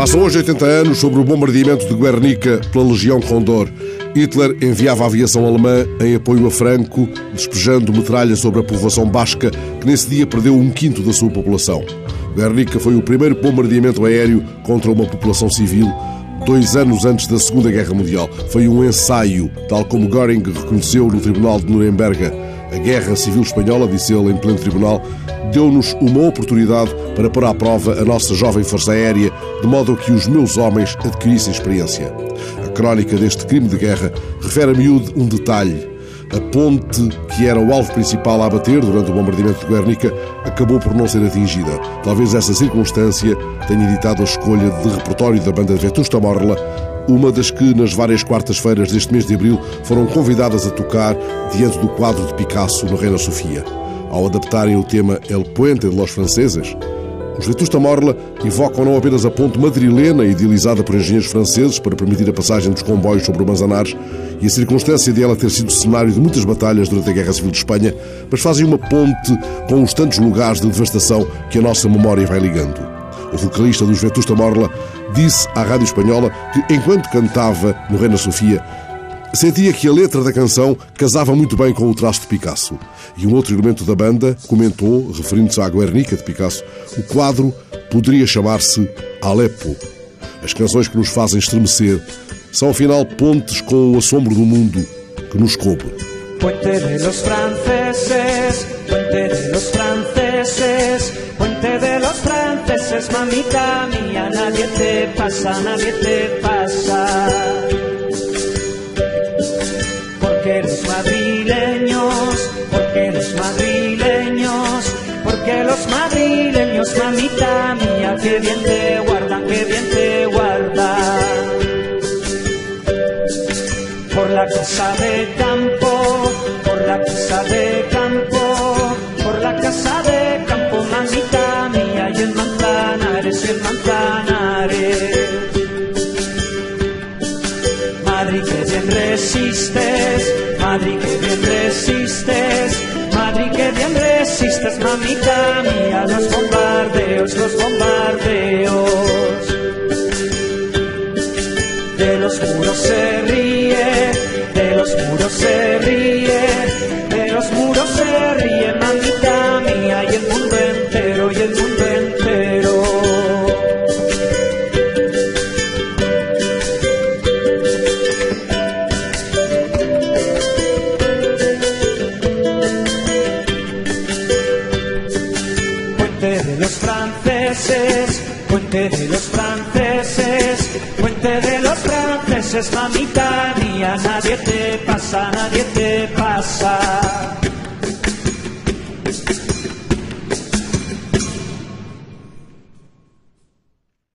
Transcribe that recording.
Passam hoje 80 anos sobre o bombardeamento de Guernica pela Legião Condor. Hitler enviava a aviação alemã em apoio a Franco, despejando metralha sobre a povoação basca, que nesse dia perdeu um quinto da sua população. Guernica foi o primeiro bombardeamento aéreo contra uma população civil, dois anos antes da Segunda Guerra Mundial. Foi um ensaio, tal como Göring reconheceu no Tribunal de Nuremberg. A Guerra Civil Espanhola, disse ele em pleno tribunal, deu-nos uma oportunidade para pôr à prova a nossa jovem Força Aérea, de modo que os meus homens adquirissem experiência. A crónica deste crime de guerra refere a miúde um detalhe. A ponte, que era o alvo principal a abater durante o bombardeamento de Guernica, acabou por não ser atingida. Talvez essa circunstância tenha ditado a escolha de repertório da banda de Vetusta Morla, uma das que, nas várias quartas-feiras deste mês de abril, foram convidadas a tocar diante do quadro de Picasso no Reina Sofia. Ao adaptarem o tema El Puente de los Franceses, os Vetusta Morla invocam não apenas a ponte madrilena, idealizada por engenheiros franceses para permitir a passagem dos comboios sobre o Manzanares, e a circunstância de ela ter sido cenário de muitas batalhas durante a Guerra Civil de Espanha, mas fazem uma ponte com os tantos lugares de devastação que a nossa memória vai ligando. O vocalista dos Vetusta Morla disse à Rádio Espanhola que, enquanto cantava no Reina Sofia, sentia que a letra da canção casava muito bem com o traço de Picasso. E um outro elemento da banda comentou, referindo-se à Guernica de Picasso, o quadro poderia chamar-se Alepo. As canções que nos fazem estremecer são afinal pontes com o assombro do mundo que nos cobre. Puente de los franceses, puente de los franceses, puente de los franceses, mamita mía, nadie te pasa, nadie te pasa. Porque los madrileños, porque los madrileños, porque los madrileños, mamita mía, que bien te guardan, que bien te guardan. Por la casa de campo, Manzanares. Madrid que bien resistes, Madrid que bien resistes, Madrid que bien resistes, mamita mía, los bombardeos, los bombardeos. De los muros se ríe, de los muros se ríe, Puente de los franceses, puente de los franceses, puente de los franceses, mamita mía, nadie te pasa, nadie te pasa.